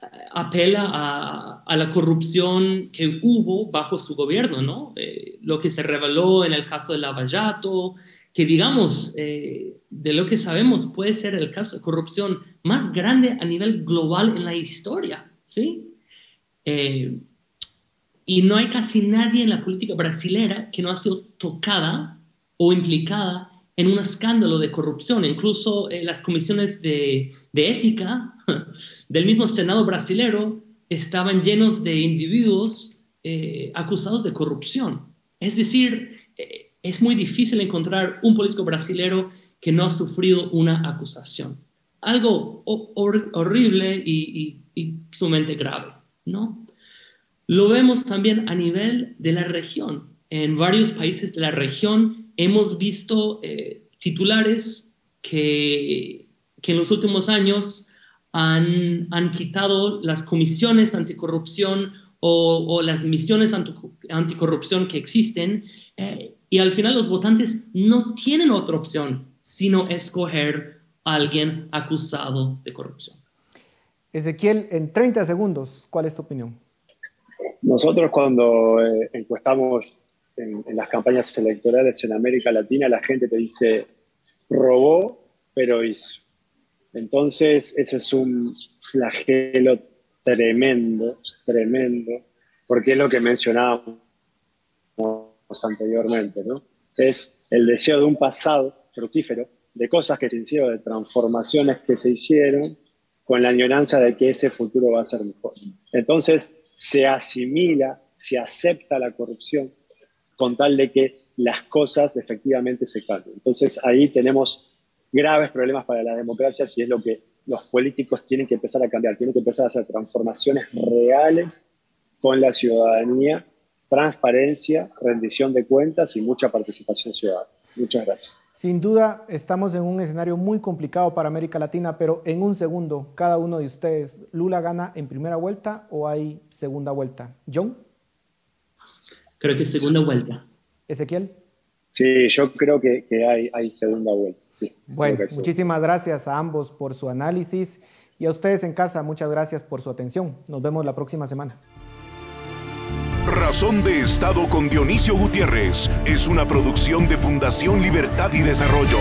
eh, apela a, a, la corrupción que hubo bajo su gobierno, ¿no? Eh, lo que se reveló en el caso de Lavallato, que digamos, de lo que sabemos puede ser el caso de corrupción más grande a nivel global en la historia, ¿sí? Eh, y no hay casi nadie en la política brasilera que no ha sido tocada o implicada en un escándalo de corrupción. Incluso eh, las comisiones de, ética del mismo Senado brasilero estaban llenos de individuos eh, acusados de corrupción. Es decir, es muy difícil encontrar un político brasilero que no ha sufrido una acusación. Algo horrible y, y sumamente grave. ¿no? Lo vemos también a nivel de la región. En varios países de la región hemos visto eh, titulares que, que, en los últimos años han, han quitado las comisiones anticorrupción o, o las misiones anticorrupción que existen eh, y al final los votantes no tienen otra opción sino escoger a alguien acusado de corrupción. Ezequiel, en 30 segundos, ¿cuál es tu opinión? Nosotros cuando eh, encuestamos en, las campañas electorales en América Latina, la gente te dice, robó, pero hizo. Entonces, ese es un flagelo tremendo, tremendo, porque es lo que mencionábamos anteriormente, ¿no? Es el deseo de un pasado fructífero, de cosas que se hicieron, de transformaciones que se hicieron, con la añoranza de que ese futuro va a ser mejor. Entonces, se asimila, se acepta la corrupción con tal de que las cosas efectivamente se cambien. Entonces, ahí tenemos graves problemas para la democracia si es lo que los políticos tienen que empezar a cambiar, tienen que empezar a hacer transformaciones reales con la ciudadanía, transparencia, rendición de cuentas y mucha participación ciudadana. Muchas gracias. Sin duda, estamos en un escenario muy complicado para América Latina, pero en un segundo, cada uno de ustedes, ¿Lula gana en primera vuelta o hay segunda vuelta? ¿John? Creo que segunda vuelta. ¿Ezequiel? Sí, yo creo que, hay, hay, segunda vuelta. bueno, muchísimas gracias a ambos por su análisis y a ustedes en casa, muchas gracias por su atención. Nos vemos la próxima semana. Razón de Estado con Dionisio Gutiérrez es una producción de Fundación Libertad y Desarrollo.